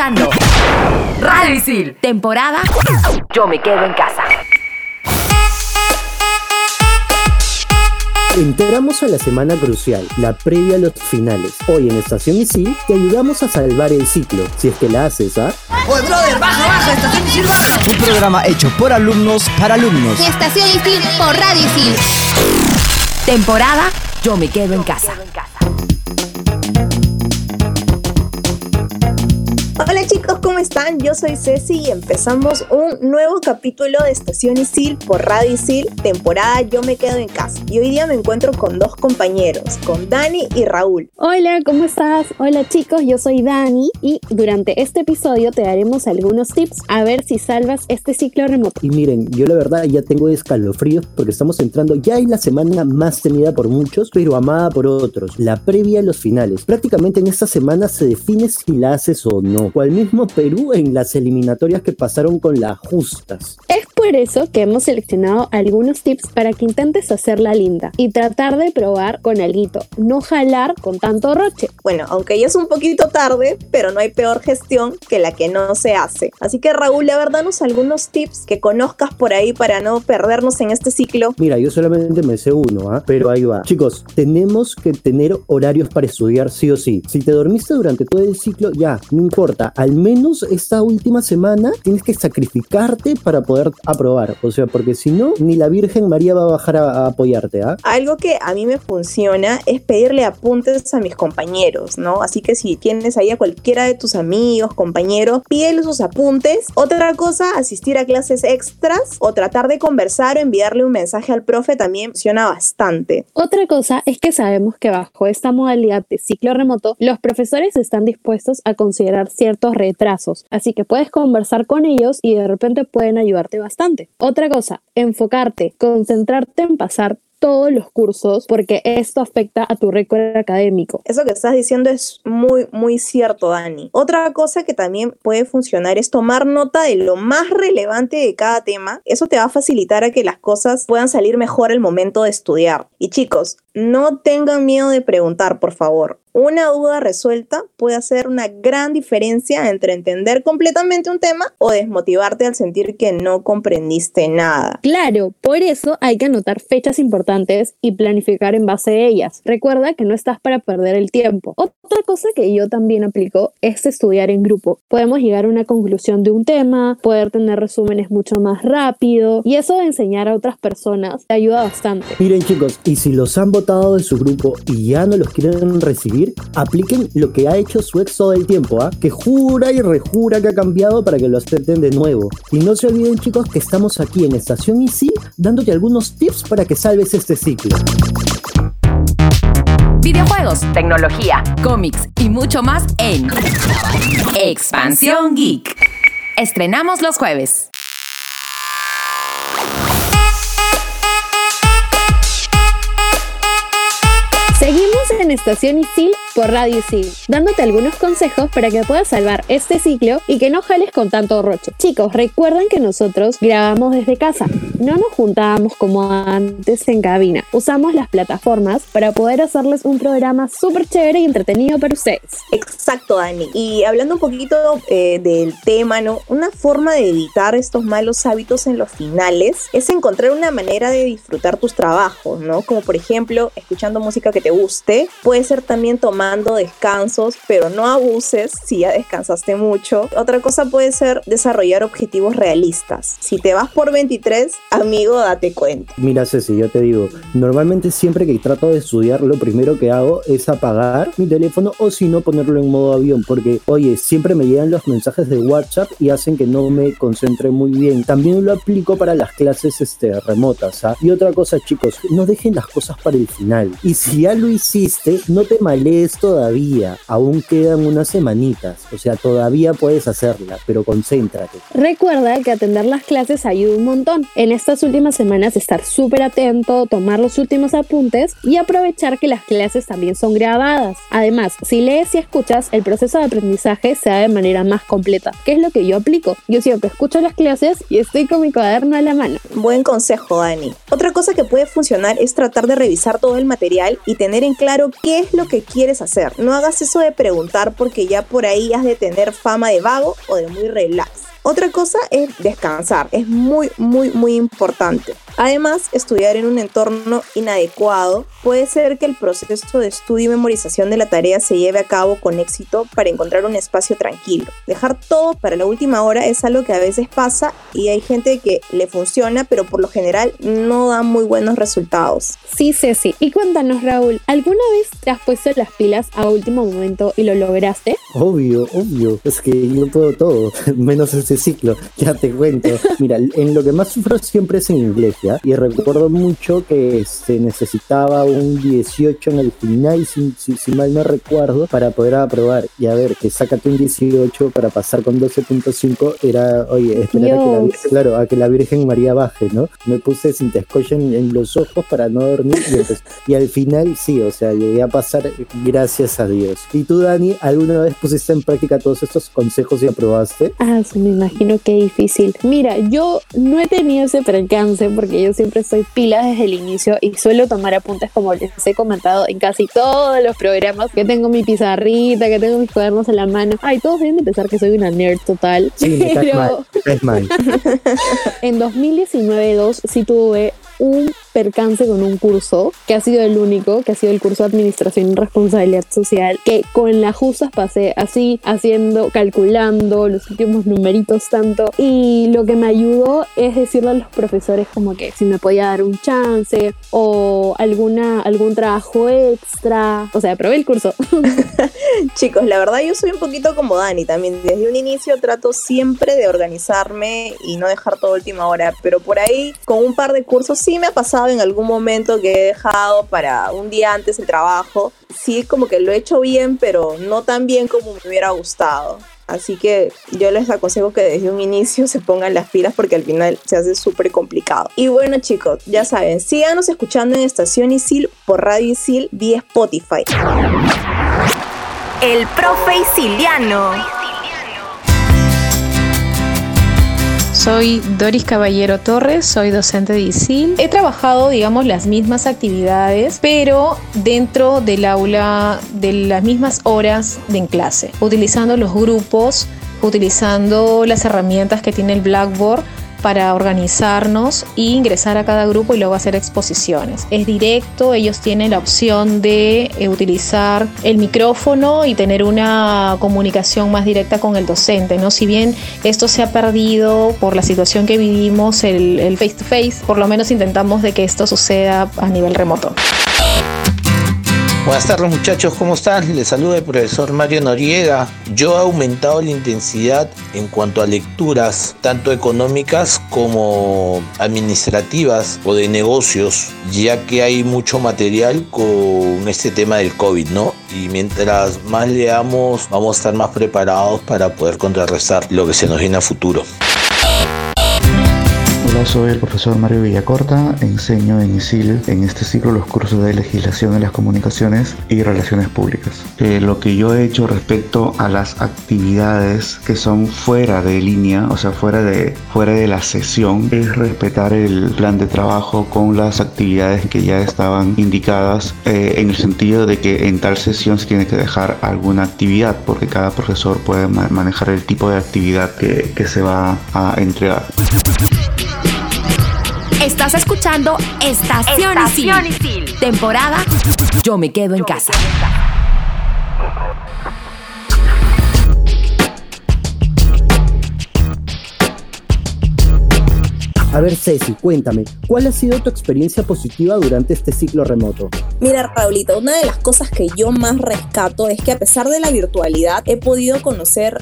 escuchando Radio Isil, temporada Yo me quedo en casa. Entramos a la semana crucial, la previa a los finales. Hoy en Estación Isil te ayudamos a salvar el ciclo, si es que la haces, ¿ah? ¡Oye, brother! ¡Baja, baja! ¡Estación Isil, baja! Un programa hecho por alumnos para alumnos. Estación Isil por Radio Isil. Temporada Yo me quedo en casa. Están? Yo soy Ceci y empezamos un nuevo capítulo de Estación Isil por Radio Isil, temporada Yo me quedo en casa. Y hoy día me encuentro con dos compañeros, con Dani y Raúl. Hola, ¿cómo estás? Hola chicos, yo soy Dani y durante este episodio te daremos algunos tips a ver si salvas este ciclo remoto. Y miren, yo la verdad ya tengo escalofríos porque estamos entrando ya en la semana más temida por muchos, pero amada por otros, la previa a los finales. Prácticamente en esta semana se define si la haces o no o al mismo En las eliminatorias que pasaron con las justas. Es por eso que hemos seleccionado algunos tips para que intentes hacerla linda y tratar de probar con alguito, no jalar con tanto roche. Bueno, aunque ya es un poquito tarde, pero no hay peor gestión que la que no se hace. Así que Raúl, la verdad, nos algunos tips que conozcas por ahí para no perdernos en este ciclo. Mira, yo solamente me sé uno, ¿ah? pero ahí va. Chicos, tenemos que tener horarios para estudiar sí o sí. Si te dormiste durante todo el ciclo, ya, no importa al menos esta última semana tienes que sacrificarte para poder aprobar. O sea, porque si no, ni la Virgen María va a bajar a, apoyarte. ¿ah? Algo que a mí me funciona es pedirle apuntes a mis compañeros, ¿no? Así que si tienes ahí a cualquiera de tus amigos, compañeros, pídele sus apuntes. Otra cosa, asistir a clases extras o tratar de conversar o enviarle un mensaje al profe también funciona bastante. Otra cosa es que sabemos que bajo esta modalidad de ciclo remoto, los profesores están dispuestos a considerar ciertos retrasos. Así que puedes conversar con ellos y de repente pueden ayudarte bastante. Otra cosa, enfocarte, concentrarte en pasar todos los cursos porque esto afecta a tu récord académico. Eso que estás diciendo es muy, muy cierto, Dani. Otra cosa que también puede funcionar es tomar nota de lo más relevante de cada tema. Eso te va a facilitar a que las cosas puedan salir mejor al momento de estudiar. Y chicos, no tengan miedo de preguntar, por favor. Una duda resuelta puede hacer una gran diferencia entre entender completamente un tema o desmotivarte al sentir que no comprendiste nada. Claro, por eso hay que anotar fechas importantes y planificar en base a ellas. Recuerda que no estás para perder el tiempo. Otra cosa que yo también aplico es estudiar en grupo. Podemos llegar a una conclusión de un tema, poder tener resúmenes mucho más rápido y eso de enseñar a otras personas te ayuda bastante. Miren chicos, y si los han de su grupo y ya no los quieren recibir, apliquen lo que ha hecho su ex todo el tiempo, ¿ah? que jura y rejura que ha cambiado para que lo acepten de nuevo. Y no se olviden chicos que estamos aquí en Estación Easy dándote algunos tips para que salves este ciclo. Videojuegos, tecnología, cómics y mucho más en Expansión Geek. Estrenamos los jueves. Seguimos en Estación Isil por Radio Isil, dándote algunos consejos para que puedas salvar este ciclo y que no jales con tanto roche. Chicos, recuerden que nosotros grabamos desde casa, no nos juntábamos como antes en cabina. Usamos las plataformas para poder hacerles un programa súper chévere y entretenido para ustedes. Exacto, Dani. Y hablando un poquito eh, del tema, ¿no? Una forma de evitar estos malos hábitos en los finales es encontrar una manera de disfrutar tus trabajos, ¿no? Como por ejemplo, escuchando música que te guste. Puede ser también tomando descansos, pero no abuses si ya descansaste mucho. Otra cosa puede ser desarrollar objetivos realistas. Si te vas por 23, amigo, date cuenta. Mira, Ceci, yo te digo, normalmente siempre que trato de estudiar, lo primero que hago es apagar mi teléfono o si no ponerlo en modo avión, porque, oye, siempre me llegan los mensajes de WhatsApp y hacen que no me concentre muy bien. También lo aplico para las clases este, remotas. ¿ah? Y otra cosa, chicos, no dejen las cosas para el final. Y si ya lo hiciste, no te malees todavía. Aún quedan unas semanitas. O sea, todavía puedes hacerla, pero concéntrate. Recuerda que atender las clases ayuda un montón. En estas últimas semanas estar súper atento, tomar los últimos apuntes y aprovechar que las clases también son grabadas. Además, si lees y escuchas, el proceso de aprendizaje se da de manera más completa, que es lo que yo aplico. Yo siempre escucho las clases y estoy con mi cuaderno a la mano. Buen consejo, Dani. Otra cosa que puede funcionar es tratar de revisar todo el material y tener en claro qué es lo que quieres hacer. No hagas eso de preguntar porque ya por ahí has de tener fama de vago o de muy relax. Otra cosa es descansar, es muy, muy, muy importante. Además, estudiar en un entorno inadecuado puede ser que el proceso de estudio y memorización de la tarea se lleve a cabo con éxito para encontrar un espacio tranquilo. Dejar todo para la última hora es algo que a veces pasa y hay gente que le funciona, pero por lo general no da muy buenos resultados. Sí, Ceci. Y cuéntanos, Raúl, ¿alguna vez te has puesto las pilas a último momento y lo lograste? Obvio, obvio. Es que yo puedo todo, menos ese ciclo. Ya te cuento. Mira, en lo que más sufro siempre es en inglés, ¿ya? Y recuerdo mucho que se necesitaba un 18 en el final, si, si, mal no recuerdo, para poder aprobar. Y a ver, que sácate un 18 para pasar con 12.5 era, oye, esperar a que, la, claro, a que la Virgen María baje, ¿no? Me puse sin en, en los ojos para no dormir y, y al final sí, o sea, llegué a pasar gracias a Dios. ¿Y tú, Dani, alguna vez pusiste en práctica todos estos consejos y aprobaste? Ah, sí, me imagino que difícil. Mira, yo no he tenido ese percance porque yo siempre estoy pila desde el inicio y suelo tomar apuntes como les he comentado en casi todos los programas, que tengo mi pizarrita, que tengo mis cuadernos en la mano. Ay, todos deben de pensar que soy una nerd total. Sí, pero... es mal. en 2019-2 sí tuve un percance con un curso, que ha sido el único, que ha sido el curso de Administración y Responsabilidad Social, que con las justas pasé así, haciendo, calculando los últimos numeritos tanto, y lo que me ayudó es decirle a los profesores como que si me podía dar un chance o alguna, algún trabajo extra, o sea, probé el curso. Chicos, la verdad yo soy un poquito como Dani también, desde un inicio trato siempre de organizarme y no dejar todo última hora, pero por ahí con un par de cursos sí me ha pasado en algún momento que he dejado para un día antes el trabajo. Sí, como que lo he hecho bien, pero no tan bien como me hubiera gustado. Así que yo les aconsejo que desde un inicio se pongan las pilas porque al final se hace súper complicado. Y bueno chicos, ya saben, síganos escuchando en Estación Isil por Radio Isil vía Spotify. El profe Isiliano. Soy Doris Caballero Torres, soy docente de ISIL. He trabajado, digamos, las mismas actividades, pero dentro del aula de las mismas horas de en clase, utilizando los grupos, utilizando las herramientas que tiene el Blackboard para organizarnos e ingresar a cada grupo y luego hacer exposiciones. Es directo, ellos tienen la opción de eh, utilizar el micrófono y tener una comunicación más directa con el docente, ¿no? Si bien esto se ha perdido por la situación que vivimos, el, el face to face, por lo menos intentamos de que esto suceda a nivel remoto. Buenas tardes muchachos, ¿cómo están? Les saluda el profesor Mario Noriega. Yo he aumentado la intensidad en cuanto a lecturas, tanto económicas como administrativas o de negocios, ya que hay mucho material con este tema del COVID, ¿no? Y mientras más leamos, vamos a estar más preparados para poder contrarrestar lo que se nos viene a futuro. Hola, soy el profesor Mario Villacorta, enseño en ISIL en este ciclo los cursos de legislación en las comunicaciones y relaciones públicas. Eh, lo que yo he hecho respecto a las actividades que son fuera de línea, o sea, fuera de, fuera de la sesión, es respetar el plan de trabajo con las actividades que ya estaban indicadas eh, en el sentido de que en tal sesión se tiene que dejar alguna actividad porque cada profesor puede manejar el tipo de actividad que, que se va a entregar. Estás escuchando Estación, Estación Isil. Temporada Yo me quedo en casa. A ver, Ceci, cuéntame, ¿cuál ha sido tu experiencia positiva durante este ciclo remoto? Mira, Raulita, una de las cosas que yo más rescato es que a pesar de la virtualidad, he podido conocer,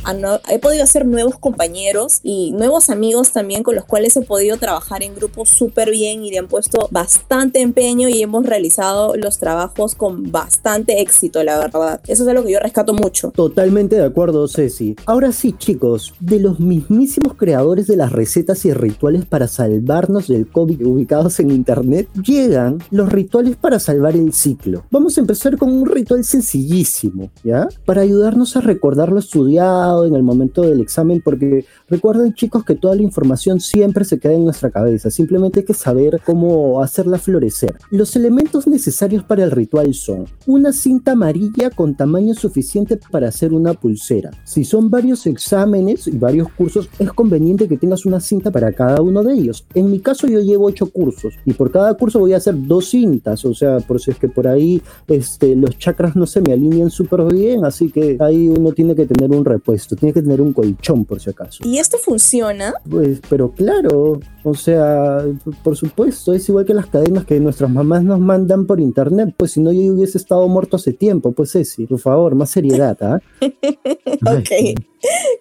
he podido hacer nuevos compañeros y nuevos amigos también con los cuales he podido trabajar en grupos súper bien y le han puesto bastante empeño y hemos realizado los trabajos con bastante éxito, la verdad. Eso es algo que yo rescato mucho. Totalmente de acuerdo, Ceci. Ahora sí, chicos, de los mismísimos creadores de las recetas y rituales para salvarnos del COVID ubicados en internet, llegan los rituales para salvar el ciclo. Vamos a empezar con un ritual sencillísimo, ¿ya? Para ayudarnos a recordar lo estudiado en el momento del examen, porque recuerden chicos que toda la información siempre se queda en nuestra cabeza, simplemente hay que saber cómo hacerla florecer. Los elementos necesarios para el ritual son una cinta amarilla con tamaño suficiente para hacer una pulsera. Si son varios exámenes y varios cursos, es conveniente que tengas una cinta para cada uno de ellos. En mi caso yo llevo ocho cursos y por cada curso voy a hacer dos cintas, o sea, por si es que por ahí este, los chakras no se me alinean súper bien, así que ahí uno tiene que tener un repuesto, tiene que tener un colchón por si acaso. ¿Y esto funciona? Pues, pero claro, o sea, por supuesto, es igual que las cadenas que nuestras mamás nos mandan por internet, pues si no yo hubiese estado muerto hace tiempo, pues Ceci, por favor, más seriedad, ¿ah? ok.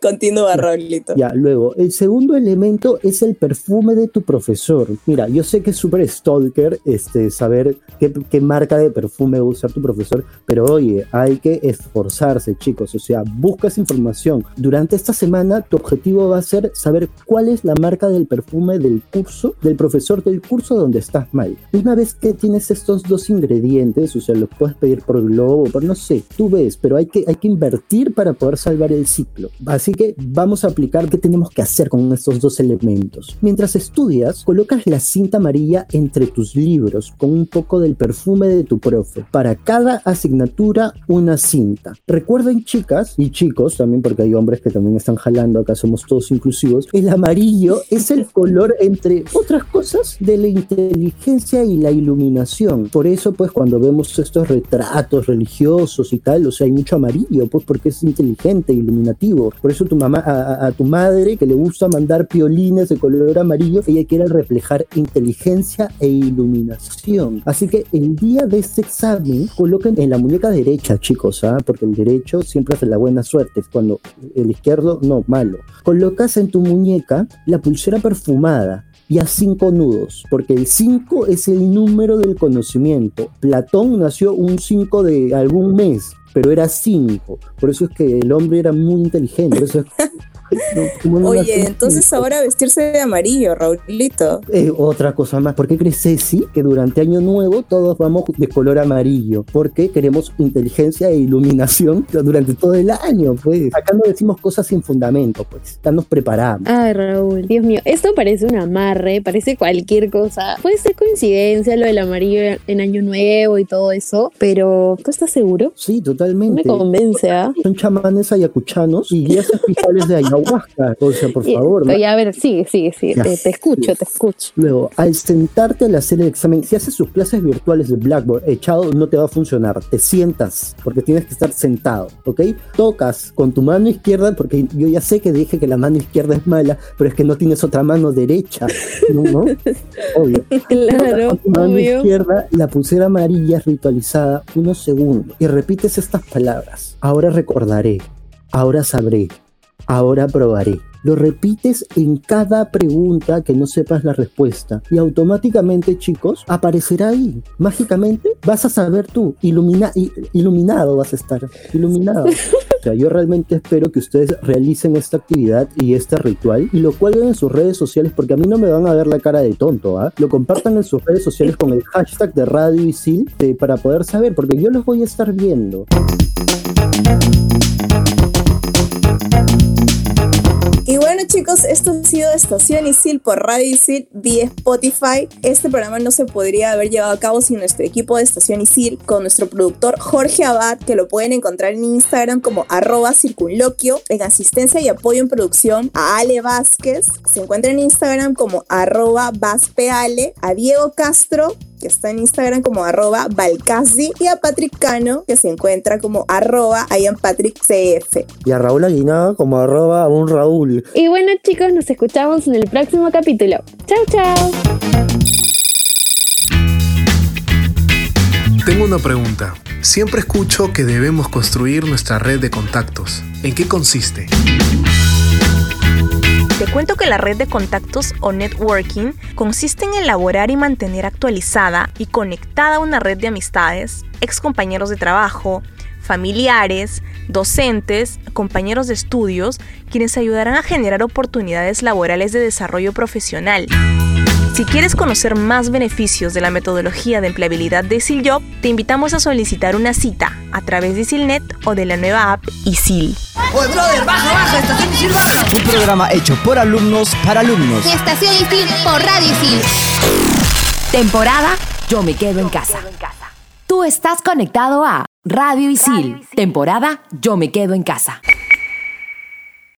Continúa, Raulito. Ya, luego, el segundo elemento es el perfume de tu profesor. Mira, yo sé que es súper stalker este, saber qué, qué, marca de perfume va a usar tu profesor, pero oye, hay que esforzarse, chicos. O sea, buscas información. Durante esta semana, tu objetivo va a ser saber cuál es la marca del perfume del curso, del profesor del curso donde estás mal. Una vez que tienes estos dos ingredientes, o sea, los puedes pedir por globo, por no sé, tú ves, pero hay que, hay que invertir para poder salvar el ciclo. Así que vamos a aplicar qué tenemos que hacer con estos dos elementos. Mientras estudias, colocas la cinta amarilla entre tus libros con un poco del perfume de tu profe. Para cada asignatura, una cinta. Recuerden, chicas y chicos, también porque hay hombres que también están jalando, acá somos todos inclusivos, el amarillo es el color, entre otras cosas, de la inteligencia y la iluminación. Por eso, pues, cuando vemos estos retratos religiosos y tal, o sea, hay mucho amarillo, pues, porque es inteligente, iluminativo. Por eso tu mamá, a, tu madre que le gusta mandar piolines de color amarillo, ella quiere reflejar inteligencia e iluminación. Así que el día de este examen, coloquen en la muñeca derecha, chicos, ¿ah? porque el derecho siempre hace la buena suerte, cuando el izquierdo, no, malo. Colocas en tu muñeca la pulsera perfumada y a cinco nudos, porque el 5 es el número del conocimiento. Platón nació un 5 de algún mes, pero era 5. Por eso es que el hombre era muy inteligente. Eso es, no, Oye, entonces ahora vestirse de amarillo, Raulito. Eh, otra cosa más. ¿Por qué crees, Ceci, que durante Año Nuevo todos vamos de color amarillo? Porque queremos inteligencia e iluminación durante todo el año, pues. Acá no decimos cosas sin fundamento, pues. Acá nos preparamos. Ay, Raúl, Dios mío. Esto parece un amarre, parece cualquier cosa. Puede ser coincidencia lo del amarillo en Año Nuevo y todo eso, pero ¿tú estás seguro? Sí, totalmente. No me convence, ¿ah? Son chamanes ayacuchanos y guías espirituales de ayahuasca. O sea, por favor. Y, a ver, sigue, sigue, sigue. Te, te, escucho, te escucho. Luego, al sentarte al hacer el examen, si haces sus clases virtuales de Blackboard echado, no te va a funcionar. Te sientas, porque tienes que estar sentado, ¿ok? Tocas con tu mano izquierda, porque yo ya sé que dije que la mano izquierda es mala, pero es que no tienes otra mano derecha, ¿no? ¿No? Obvio. Claro, con tu mano obvio. izquierda, la pulsera amarilla ritualizada unos segundos y repites estas palabras. Ahora recordaré, ahora sabré, ahora probaré. Lo repites en cada pregunta que no sepas la respuesta y automáticamente, chicos, aparecerá ahí. Mágicamente vas a saber tú, ilumina, iluminado vas a estar, iluminado. O sea, yo realmente espero que ustedes realicen esta actividad y este ritual y lo cuelguen en sus redes sociales porque a mí no me van a ver la cara de tonto, ¿ah? Lo compartan en sus redes sociales con el hashtag de Radio Isil de, para poder saber, porque yo los voy a estar viendo. Chicos, esto ha sido Estación Isil por Radio Isil vía Spotify. Este programa no se podría haber llevado a cabo sin nuestro equipo de Estación Isil, con nuestro productor Jorge Abad, que lo pueden encontrar en Instagram como arroba circunloquio, en asistencia y apoyo en producción a Ale Vázquez, se encuentra en Instagram como arroba vaspeale, a Diego Castro, que está en Instagram como arroba Balcasdi, y a Patrick Cano, que se encuentra como arroba CF. Y a Raúl Aguinaga como arroba un Raúl. Y bueno chicos, nos escuchamos en el próximo capítulo. Chao, chao. Tengo una pregunta. Siempre escucho que debemos construir nuestra red de contactos. ¿En qué consiste? Te cuento que la red de contactos o networking consiste en elaborar y mantener actualizada y conectada una red de amistades, ex compañeros de trabajo, familiares, docentes, compañeros de estudios, quienes ayudarán a generar oportunidades laborales de desarrollo profesional. Si quieres conocer más beneficios de la metodología de empleabilidad de ISILJOB, te invitamos a solicitar una cita a través de ISILNET o de la nueva app ISIL. Oye, brother, baja, baja, estación Isil baja. Un programa hecho por alumnos para alumnos. Estación Isil por Radio Isil. Temporada Yo me quedo en casa. Tú estás conectado a Radio Isil. Temporada Yo me quedo en casa.